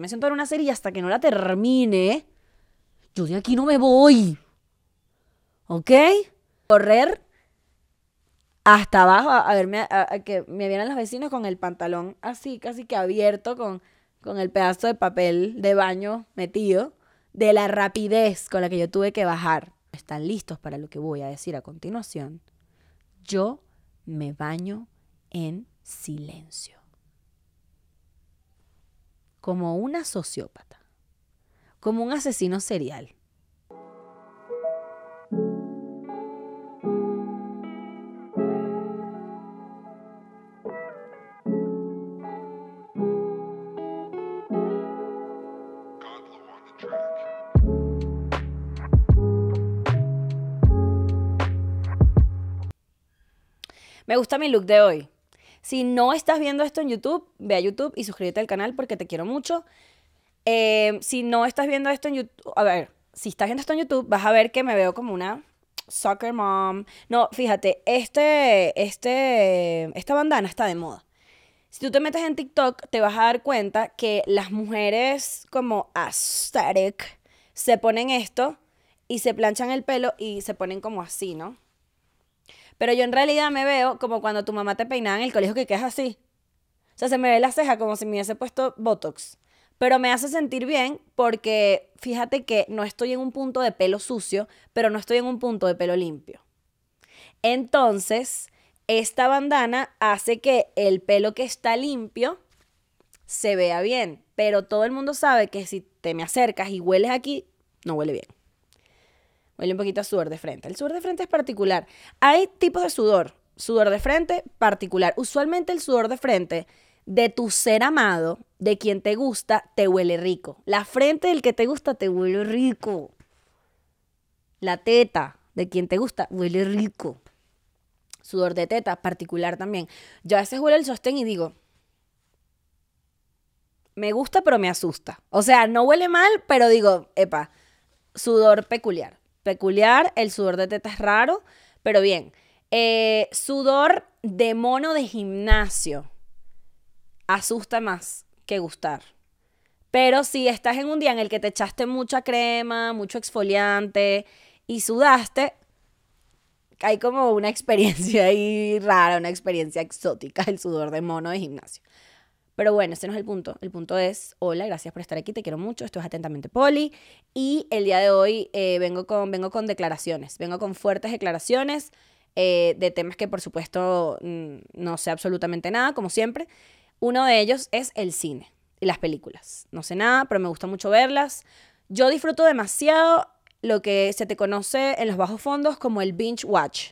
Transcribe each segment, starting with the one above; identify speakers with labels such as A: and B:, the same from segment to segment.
A: Me siento en una serie y hasta que no la termine, yo de aquí no me voy. ¿Ok? Correr hasta abajo a, verme, a, que me vieran los vecinos con el pantalón así, casi que abierto, con, con el pedazo de papel de baño metido, de la rapidez con la que yo tuve que bajar. ¿Están listos para lo que voy a decir a continuación? Yo me baño en silencio. Como una sociópata. Como un asesino serial. Me gusta mi look de hoy. Si no estás viendo esto en YouTube, ve a YouTube y suscríbete al canal porque te quiero mucho. Eh, si no estás viendo esto en YouTube, a ver, si estás viendo esto en YouTube, vas a ver que me veo como una soccer mom. No, fíjate, este, este, esta bandana está de moda. Si tú te metes en TikTok, te vas a dar cuenta que las mujeres como aesthetic se ponen esto y se planchan el pelo y se ponen como así, ¿no? Pero yo en realidad me veo como cuando tu mamá te peinaba en el colegio que quedas así. O sea, se me ve la ceja como si me hubiese puesto Botox. Pero me hace sentir bien porque fíjate que no estoy en un punto de pelo sucio, pero no estoy en un punto de pelo limpio. Entonces, esta bandana hace que el pelo que está limpio se vea bien. Pero todo el mundo sabe que si te me acercas y hueles aquí, no huele bien. Huele un poquito a sudor de frente. El sudor de frente es particular. Hay tipos de sudor. Sudor de frente particular. Usualmente el sudor de frente de tu ser amado, de quien te gusta, te huele rico. La frente del que te gusta te huele rico. La teta de quien te gusta huele rico. Sudor de teta particular también. Yo a veces huele el sostén y digo, me gusta pero me asusta. O sea, no huele mal, pero digo, epa, sudor peculiar peculiar, el sudor de teta es raro, pero bien. Eh, sudor de mono de gimnasio asusta más que gustar. Pero si estás en un día en el que te echaste mucha crema, mucho exfoliante y sudaste, hay como una experiencia ahí rara, una experiencia exótica, el sudor de mono de gimnasio. Pero bueno, ese no es el punto. El punto es, hola, gracias por estar aquí, te quiero mucho, esto es Atentamente Poli. Y el día de hoy eh, vengo, con, vengo con declaraciones, vengo con fuertes declaraciones eh, de temas que por supuesto mm, no sé absolutamente nada, como siempre. Uno de ellos es el cine y las películas. No sé nada, pero me gusta mucho verlas. Yo disfruto demasiado lo que se te conoce en los bajos fondos como el binge watch.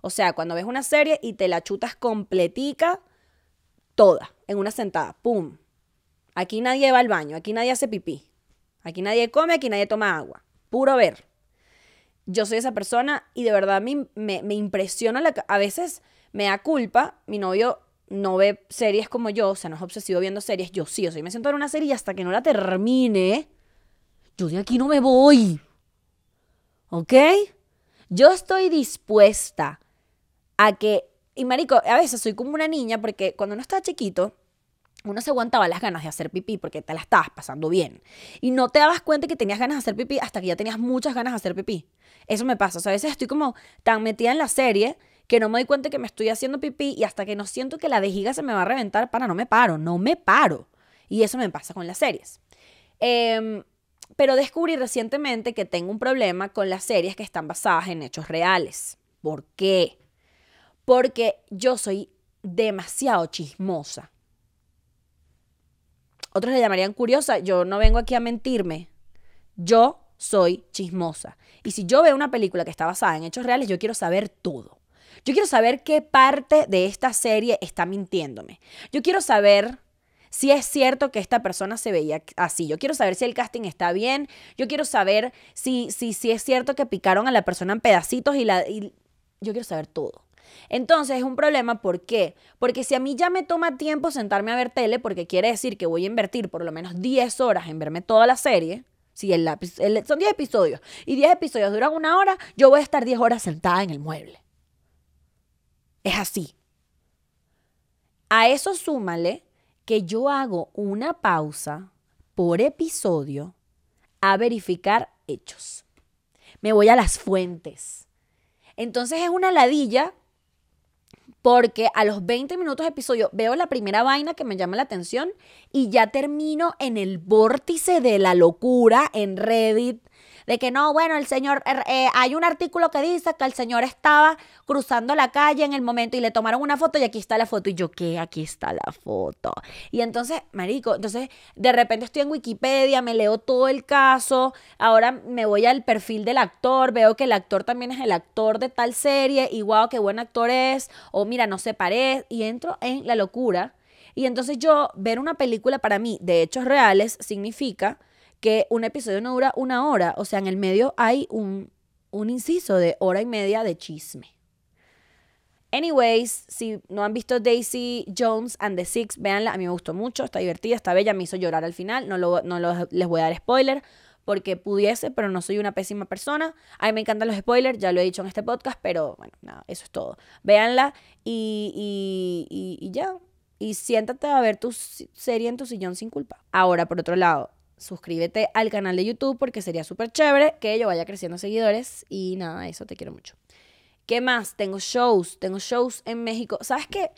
A: O sea, cuando ves una serie y te la chutas completica, toda en una sentada. ¡Pum! Aquí nadie va al baño, aquí nadie hace pipí. Aquí nadie come, aquí nadie toma agua. Puro ver. Yo soy esa persona y de verdad me, me, impresiona. La, a veces me da culpa. Mi novio no ve series como yo, o sea, no es obsesivo viendo series. Yo sí, o sea, me siento en una serie y hasta que no la termine, yo de aquí no me voy. ¿Ok? Yo estoy dispuesta a que y marico, a veces soy como una niña porque cuando uno estaba chiquito, uno se aguantaba las ganas de hacer pipí porque te la estabas pasando bien. Y no te dabas cuenta que tenías ganas de hacer pipí hasta que ya tenías muchas ganas de hacer pipí. Eso me pasa. O sea, a veces estoy como tan metida en la serie que no me doy cuenta que me estoy haciendo pipí y hasta que no siento que la vejiga se me va a reventar, para, no me paro, no me paro. Y eso me pasa con las series. Em, pero descubrí recientemente que tengo un problema con las series que están basadas en hechos reales. ¿Por qué? Porque yo soy demasiado chismosa. Otros le llamarían curiosa, yo no vengo aquí a mentirme. Yo soy chismosa. Y si yo veo una película que está basada en hechos reales, yo quiero saber todo. Yo quiero saber qué parte de esta serie está mintiéndome. Yo quiero saber si es cierto que esta persona se veía así. Yo quiero saber si el casting está bien. Yo quiero saber si, si, si es cierto que picaron a la persona en pedacitos y la... Y yo quiero saber todo. Entonces es un problema, ¿por qué? Porque si a mí ya me toma tiempo sentarme a ver tele, porque quiere decir que voy a invertir por lo menos 10 horas en verme toda la serie, si el, son 10 episodios y 10 episodios duran una hora, yo voy a estar 10 horas sentada en el mueble. Es así. A eso súmale que yo hago una pausa por episodio a verificar hechos. Me voy a las fuentes. Entonces es una ladilla porque a los 20 minutos de episodio veo la primera vaina que me llama la atención y ya termino en el vórtice de la locura en Reddit de que no, bueno, el señor, er, eh, hay un artículo que dice que el señor estaba cruzando la calle en el momento y le tomaron una foto y aquí está la foto. Y yo, ¿qué? Aquí está la foto. Y entonces, marico, entonces de repente estoy en Wikipedia, me leo todo el caso, ahora me voy al perfil del actor, veo que el actor también es el actor de tal serie y wow, qué buen actor es, o mira, no se parece, y entro en la locura. Y entonces yo, ver una película para mí de hechos reales significa que un episodio no dura una hora. O sea, en el medio hay un, un inciso de hora y media de chisme. Anyways, si no han visto Daisy Jones and the Six, véanla. A mí me gustó mucho, está divertida, está bella, me hizo llorar al final. No, lo, no les voy a dar spoiler porque pudiese, pero no soy una pésima persona. A mí me encantan los spoilers, ya lo he dicho en este podcast, pero bueno, nada, eso es todo. Véanla y, y, y ya. Y siéntate a ver tu serie en tu sillón sin culpa. Ahora, por otro lado, suscríbete al canal de YouTube porque sería súper chévere que yo vaya creciendo seguidores y nada, eso te quiero mucho. ¿Qué más? Tengo shows, tengo shows en México. ¿Sabes qué?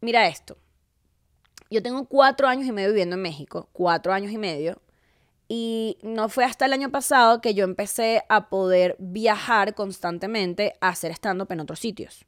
A: Mira esto. Yo tengo cuatro años y medio viviendo en México, cuatro años y medio, y no fue hasta el año pasado que yo empecé a poder viajar constantemente a hacer stand-up en otros sitios.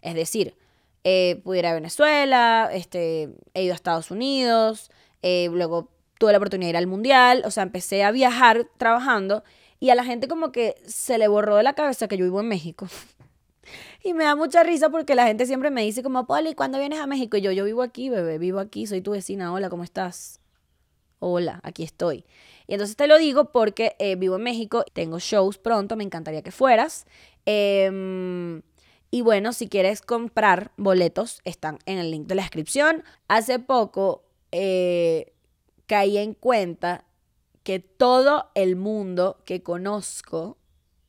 A: Es decir, eh, pude ir a Venezuela, este, he ido a Estados Unidos, eh, luego tuve la oportunidad de ir al mundial, o sea, empecé a viajar trabajando y a la gente como que se le borró de la cabeza que yo vivo en México. y me da mucha risa porque la gente siempre me dice como, Poli, ¿cuándo vienes a México? Y yo, yo vivo aquí, bebé, vivo aquí, soy tu vecina, hola, ¿cómo estás? Hola, aquí estoy. Y entonces te lo digo porque eh, vivo en México, tengo shows pronto, me encantaría que fueras. Em, y bueno, si quieres comprar boletos, están en el link de la descripción. Hace poco eh, caí en cuenta que todo el mundo que conozco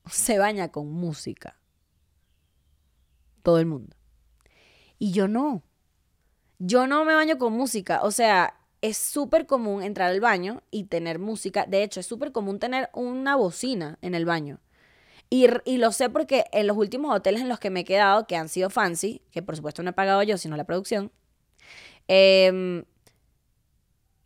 A: se baña con música. Todo el mundo. Y yo no. Yo no me baño con música. O sea, es súper común entrar al baño y tener música. De hecho, es súper común tener una bocina en el baño. Y, y, lo sé porque en los últimos hoteles en los que me he quedado, que han sido fancy, que por supuesto no he pagado yo, sino la producción, eh,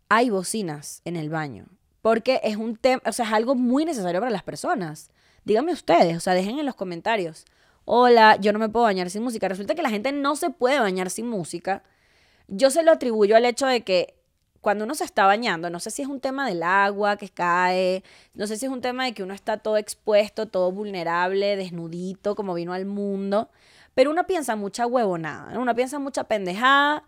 A: hay bocinas en el baño. Porque es un tema, o sea, es algo muy necesario para las personas. Díganme ustedes, o sea, dejen en los comentarios. Hola, yo no me puedo bañar sin música. Resulta que la gente no se puede bañar sin música. Yo se lo atribuyo al hecho de que cuando uno se está bañando, no sé si es un tema del agua que cae, no sé si es un tema de que uno está todo expuesto, todo vulnerable, desnudito, como vino al mundo, pero uno piensa mucha huevonada, uno piensa mucha pendejada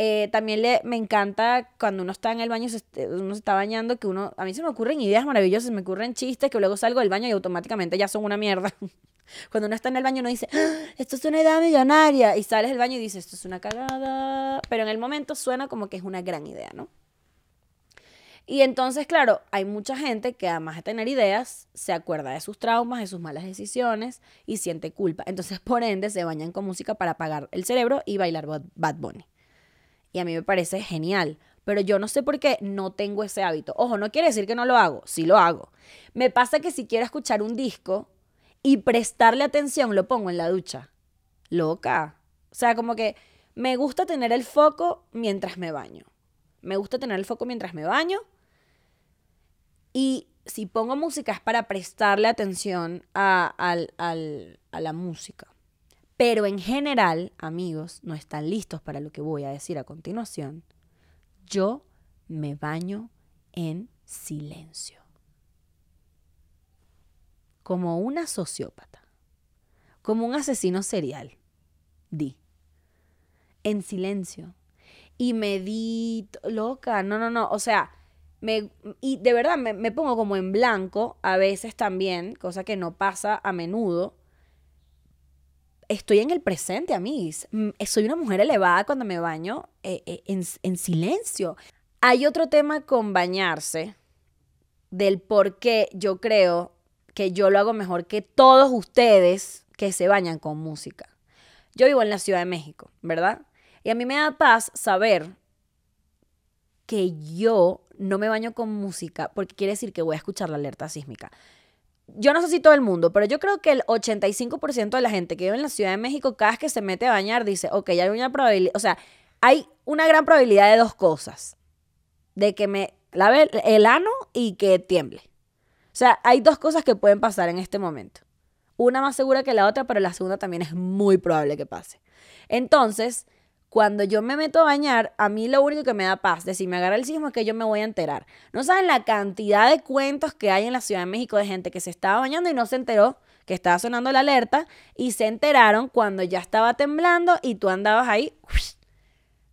A: eh, también le, me encanta cuando uno está en el baño, uno se está bañando, que uno, a mí se me ocurren ideas maravillosas, me ocurren chistes que luego salgo del baño y automáticamente ya son una mierda. Cuando uno está en el baño uno dice, ah, esto es una idea millonaria, y sales del baño y dices, esto es una cagada, pero en el momento suena como que es una gran idea, ¿no? Y entonces, claro, hay mucha gente que además de tener ideas, se acuerda de sus traumas, de sus malas decisiones y siente culpa. Entonces, por ende, se bañan con música para apagar el cerebro y bailar Bad Bunny y a mí me parece genial. Pero yo no sé por qué no tengo ese hábito. Ojo, no quiere decir que no lo hago, sí lo hago. Me pasa que si quiero escuchar un disco y prestarle atención, lo pongo en la ducha. Loca. O sea, como que me gusta tener el foco mientras me baño. Me gusta tener el foco mientras me baño. Y si pongo música es para prestarle atención a, a la música. Pero en general, amigos, no están listos para lo que voy a decir a continuación. Yo me baño en silencio. Como una sociópata. Como un asesino serial. Di. En silencio. Y medito. Loca. No, no, no. O sea, me, y de verdad me, me pongo como en blanco a veces también, cosa que no pasa a menudo estoy en el presente, amigos. Mm, soy una mujer elevada cuando me baño eh, eh, en, silencio. Hay otro tema con bañarse, del por qué yo creo que yo lo hago mejor que todos ustedes que se bañan con música. Yo vivo en la Ciudad de México, ¿verdad? Y a mí me da paz saber que yo no me baño con música porque quiere decir que voy a escuchar la alerta sísmica. Yo no sé si todo el mundo, pero yo creo que el 85% de la gente que vive en la Ciudad de México, cada vez que se mete a bañar, dice, ok, hay una probabilidad, o sea, hay una gran probabilidad de dos cosas. De que me lave el ano y que tiemble. O sea, hay dos cosas que pueden pasar en este momento. Una más segura que la otra, pero la segunda también es muy probable que pase. Entonces, cuando yo me meto a bañar, a mí lo único que me da paz de si me agarra el sismo es que yo me voy a enterar. No saben la cantidad de cuentos que hay en la Ciudad de México de gente que se estaba bañando y no se enteró que estaba sonando la alerta y se enteraron cuando ya estaba temblando y tú andabas ahí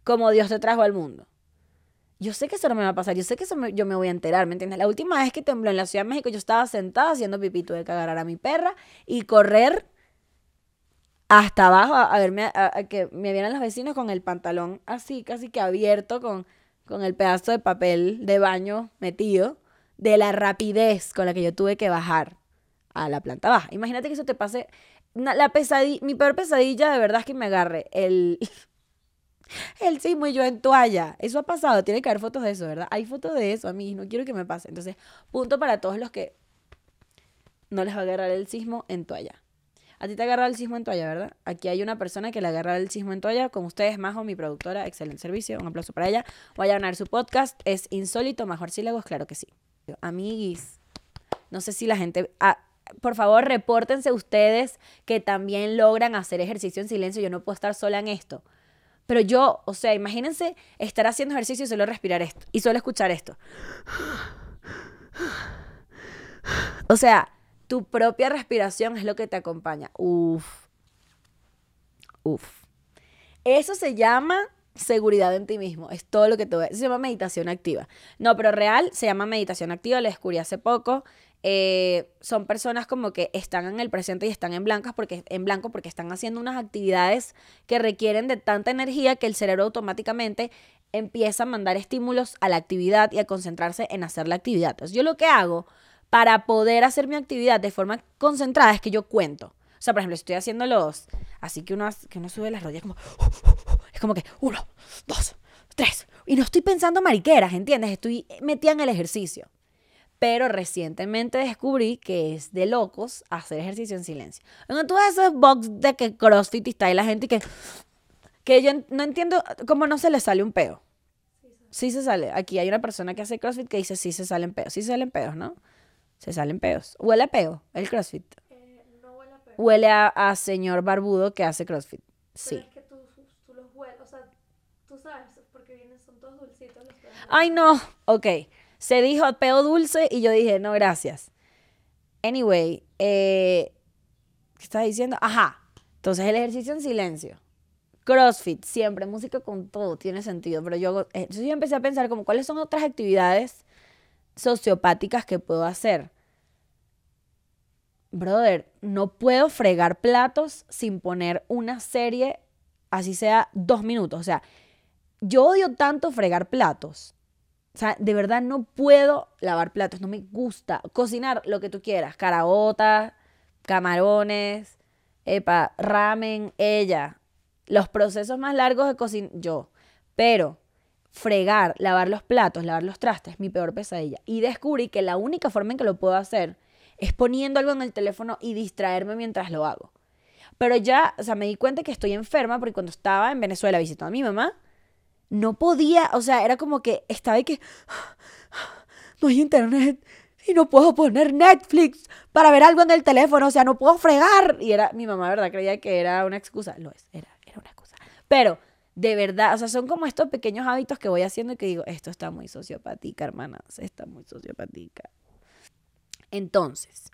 A: como Dios te trajo al mundo. Yo sé que eso no me va a pasar, yo sé que eso yo me voy a enterar, ¿me entiendes? La última vez que tembló en la Ciudad de México yo estaba sentada haciendo pipí, tuve que agarrar a mi perra y correr hasta abajo a, verme, a, que me vieran los vecinos con el pantalón así, casi que abierto, con, con el pedazo de papel de baño metido, de la rapidez con la que yo tuve que bajar a la planta baja. Imagínate que eso te pase, la mi peor pesadilla de verdad es que me agarre el, el sismo y yo en toalla. Eso ha pasado, tiene que haber fotos de eso, ¿verdad? Hay fotos de eso a mí, no quiero que me pase. Entonces, punto para todos los que no les va a agarrar el sismo en toalla. A ti te agarra el sismo en toalla, ¿verdad? Aquí hay una persona que le agarra el sismo en toalla, como ustedes, Majo, mi productora, excelente servicio, un aplauso para ella. Voy a ganar su podcast, es insólito, mejor sílabos, claro que sí. Amiguis, no sé si la gente... Ah, por favor, repórtense ustedes que también logran hacer ejercicio en silencio. Yo no puedo estar sola en esto. Pero yo, o sea, imagínense estar haciendo ejercicio y solo respirar esto. Y solo escuchar esto. O sea, tu propia respiración es lo que te acompaña. Uf. Uf. Eso se llama seguridad en ti mismo. Es todo lo que te voy Se llama meditación activa. No, pero real se llama meditación activa. Lo descubrí hace poco. Eh, son personas como que están en el presente y están en, blancas porque, en blanco porque están haciendo unas actividades que requieren de tanta energía que el cerebro automáticamente empieza a mandar estímulos a la actividad y a concentrarse en hacer la actividad. Entonces yo lo que hago para poder hacer mi actividad de forma concentrada es que yo cuento. O sea, por ejemplo, estoy haciendo los... Así que uno, que uno sube las rodillas como... Es como que uno, dos, tres. Y no estoy pensando mariqueras, ¿entiendes? Estoy metida en el ejercicio. Pero recientemente descubrí que es de locos hacer ejercicio en silencio. En tú esos box de que CrossFit está ahí la gente que... Que yo no entiendo cómo no se le sale un peo. Sí se sale. Aquí hay una persona que hace CrossFit que dice sí se salen peos. Sí se salen peos, ¿no? Se salen peos. ¿Huele a peo el CrossFit?
B: Eh, no huele a peo.
A: Huele a, señor barbudo que hace CrossFit. Sí.
B: Pero es que tú, tú los hueles, o sea, tú sabes, porque vienen, son todos dulcitos los
A: Ay, no. Ok. Se dijo peo dulce y yo dije, no, gracias. Anyway, eh, ¿qué estás diciendo? Ajá. Entonces el ejercicio en silencio. CrossFit, siempre, música con todo, tiene sentido. Pero yo, eh, entonces yo empecé a pensar como cuáles son otras actividades sociopáticas que puedo hacer. Brother, no puedo fregar platos sin poner una serie, así sea dos minutos. O sea, yo odio tanto fregar platos. O sea, de verdad no puedo lavar platos, no me gusta. Cocinar lo que tú quieras, caraota, camarones, epa, ramen, ella. Los procesos más largos de cocinar, yo. Pero fregar, lavar los platos, lavar los trastes, mi peor pesadilla. Y descubrí que la única forma en que lo puedo hacer es poniendo algo en el teléfono y distraerme mientras lo hago. Pero ya, o sea, me di cuenta que estoy enferma porque cuando estaba en Venezuela visitando a mi mamá, no podía, o sea, era como que estaba y que no hay internet y no puedo poner Netflix para ver algo en el teléfono, o sea, no puedo fregar. Y era, mi mamá, ¿verdad? Creía que era una excusa. Lo es, era, era una excusa. Pero de verdad, o sea, son como estos pequeños hábitos que voy haciendo y que digo, esto está muy sociopática, hermanas, está muy sociopática. Entonces,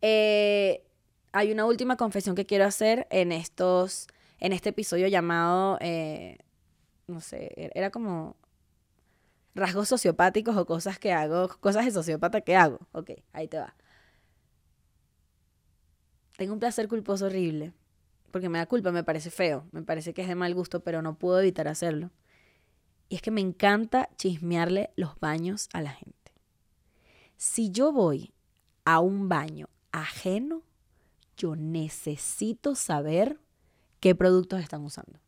A: eh, hay una última confesión que quiero hacer en estos, en este episodio llamado, eh, no sé, e-, era como rasgos sociopáticos o cosas que hago, cosas de sociópata que hago. Ok, ahí te va. Tengo un placer culposo horrible porque me da culpa, me parece feo, me parece que es de mal gusto, pero no puedo evitar hacerlo. Y es que me encanta chismearle los baños a la gente. Si yo voy a un baño ajeno, yo necesito saber qué productos están usando.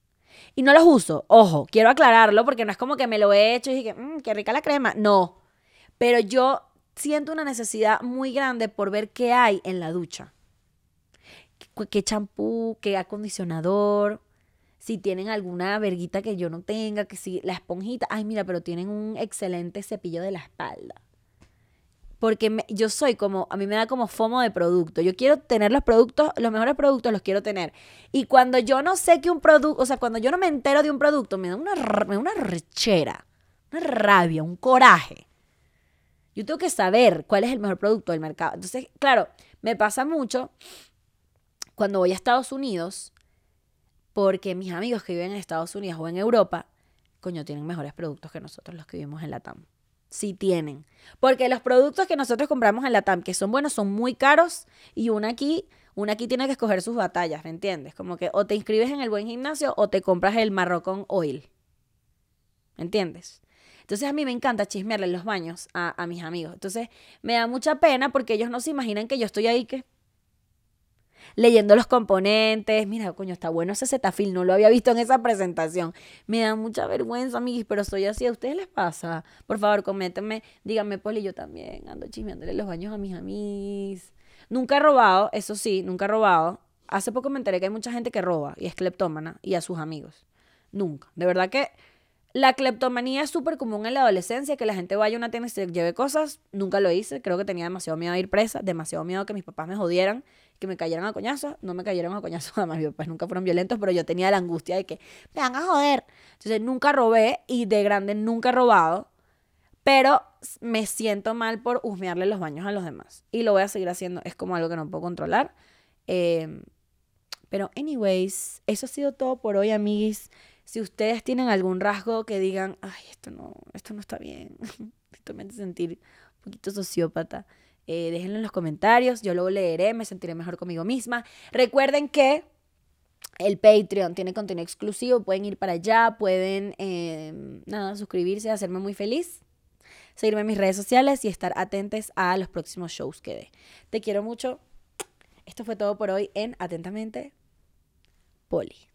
A: Y no los uso, ojo, quiero aclararlo porque no es como que me lo he hecho y dije, mmm, qué rica la crema. No, Pero yo siento una necesidad muy grande por ver qué hay en la ducha. Qué- champú, qué acondicionador, si tienen alguna verguita que yo no tenga, que si la esponjita, ay mira, pero tienen un excelente cepillo de la espalda. Porque yo soy como, a mí me da como fomo de producto. Yo quiero tener los productos, los mejores productos los quiero tener. Y cuando yo no sé que un producto, o sea, cuando yo no me entero de un producto, me da una, me da una rechera, una rabia, un coraje. Yo tengo que saber cuál es el mejor producto del mercado. Entonces, claro, me pasa mucho cuando voy a Estados Unidos, porque mis amigos que viven en Estados Unidos o en Europa, coño, tienen mejores productos que nosotros los que vivimos en la TAM. Sí tienen. Porque los productos que nosotros compramos en la TAM, que son buenos, son muy caros y una aquí, una aquí tiene que escoger sus batallas, ¿me entiendes? Como que o te inscribes en el buen gimnasio o te compras el Marrocón Oil. ¿Me entiendes? Entonces a mí me encanta chismearle en los baños a, a mis amigos. Entonces me da mucha pena porque ellos no se imaginan que yo estoy ahí que leyendo los componentes. Mira, coño, está bueno ese Cetaphil, no lo había visto en esa presentación. Me da mucha vergüenza, amiguis, pero soy así. ¿A ustedes les pasa? Por favor, coméntenme, díganme, Poli, yo también ando chismeándole los baños a mis amigos. Nunca he robado, eso sí, nunca he robado. Hace poco me enteré que hay mucha gente que roba y es cleptómana y a sus amigos. Nunca. De verdad que la cleptomanía es súper común en la adolescencia, que la gente vaya a una tienda y se lleve cosas. Nunca lo hice, creo que tenía demasiado miedo a ir presa, demasiado miedo que mis papás me jodieran, que me cayeran a coñazos. No me cayeron a coñazos, además mis papás nunca fueron violentos, pero yo tenía la angustia de que me van a joder. Entonces nunca robé y de grande nunca he robado, pero me siento mal por husmearle los baños a los demás. Y lo voy a seguir haciendo, es como algo que no puedo controlar. Eh, pero, anyways, eso ha sido todo por hoy, amiguis. Si ustedes tienen algún rasgo que digan, ay, esto no, esto no está bien, esto me hace sentir un poquito sociópata, eh, déjenlo en los comentarios, yo lo leeré, me sentiré mejor conmigo misma. Recuerden que el Patreon tiene contenido exclusivo, pueden ir para allá, pueden, eh, nada, suscribirse, hacerme muy feliz, seguirme en mis redes sociales y estar atentos a los próximos shows que dé. Te quiero mucho. Esto fue todo por hoy en Atentamente, Poli.